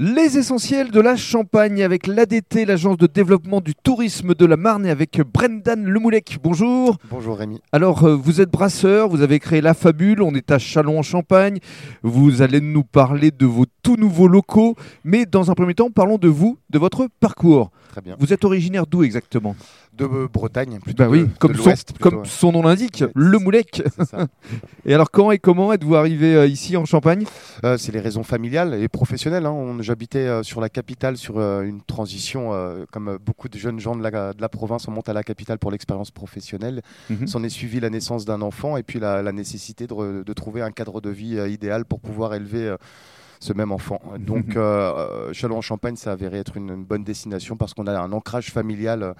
Les essentiels de la Champagne avec l'ADT, l'agence de développement du tourisme de la Marne et avec Brendan Lemoulec. Bonjour. Bonjour Rémi. Alors, euh, vous êtes brasseur, vous avez créé La Fabule, on est à Chalon en Champagne. Vous allez nous parler de vos tout nouveaux locaux, mais dans un premier temps, parlons de vous, de votre parcours. Très bien. Vous êtes originaire d'où exactement? De Bretagne, plutôt. Bah oui, de- comme, de son, l'Ouest, plutôt, comme ouais. son nom l'indique, Le Moulec. Et alors, quand et comment êtes-vous arrivé euh, ici en Champagne? Euh, c'est les raisons familiales et professionnelles. hein. J'habitais euh, sur la capitale sur euh, une transition, comme beaucoup de jeunes gens de la, de la province, on monte à la capitale pour l'expérience professionnelle. Mhm. S'en est suivi la naissance d'un enfant et puis la, la nécessité de, re- de trouver un cadre de vie idéal pour pouvoir élever ce même enfant. Donc, euh, euh, Châlons-en-Champagne, ça a avéré être une, une bonne destination parce qu'on a un ancrage familial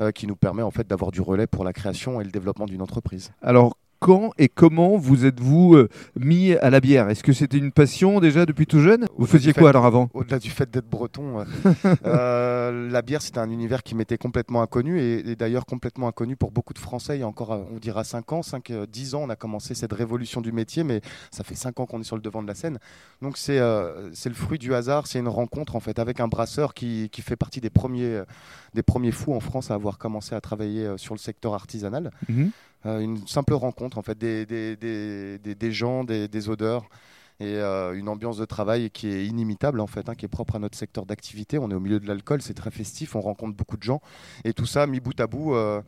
euh, qui nous permet en fait d'avoir du relais pour la création et le développement d'une entreprise. Alors, quand et comment vous êtes-vous euh, mis à la bière? Est-ce que c'était une passion déjà depuis tout jeune? Vous faisiez quoi fait- alors avant? Au-delà du fait d'être breton, euh, la bière c'était un univers qui m'était complètement inconnu et, et d'ailleurs complètement inconnu pour beaucoup de Français. Il y a encore, euh, on dira 5 ans, 5, 10 ans, on a commencé cette révolution du métier, mais ça fait 5 ans qu'on est sur le devant de la scène. Donc c'est euh, le fruit du hasard, c'est une rencontre en fait avec un brasseur qui, qui fait partie des premiers, des premiers fous en France à avoir commencé à travailler sur le secteur artisanal. Mhm. Euh, une simple rencontre en fait des, des, des, des- gens, des, des odeurs et euh, une ambiance de travail qui est inimitable en fait, hein, qui est propre à notre secteur d'activité. On est au milieu de l'alcool, c'est très festif, on rencontre beaucoup de gens et tout ça mis bout à bout euh,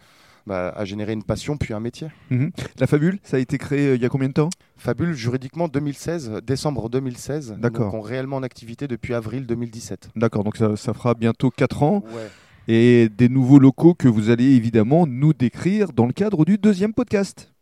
bah, a généré une passion puis un métier. Mhm. La Fabule, ça a été créé euh, il y a combien de temps? Fabule juridiquement 2016, décembre 2016. D'accord. Donc on est réellement en activité depuis avril 2017. D'accord, donc ça, ça fera bientôt 4 ans. Ouais. Et des nouveaux locaux que vous allez évidemment nous décrire dans le cadre du deuxième podcast.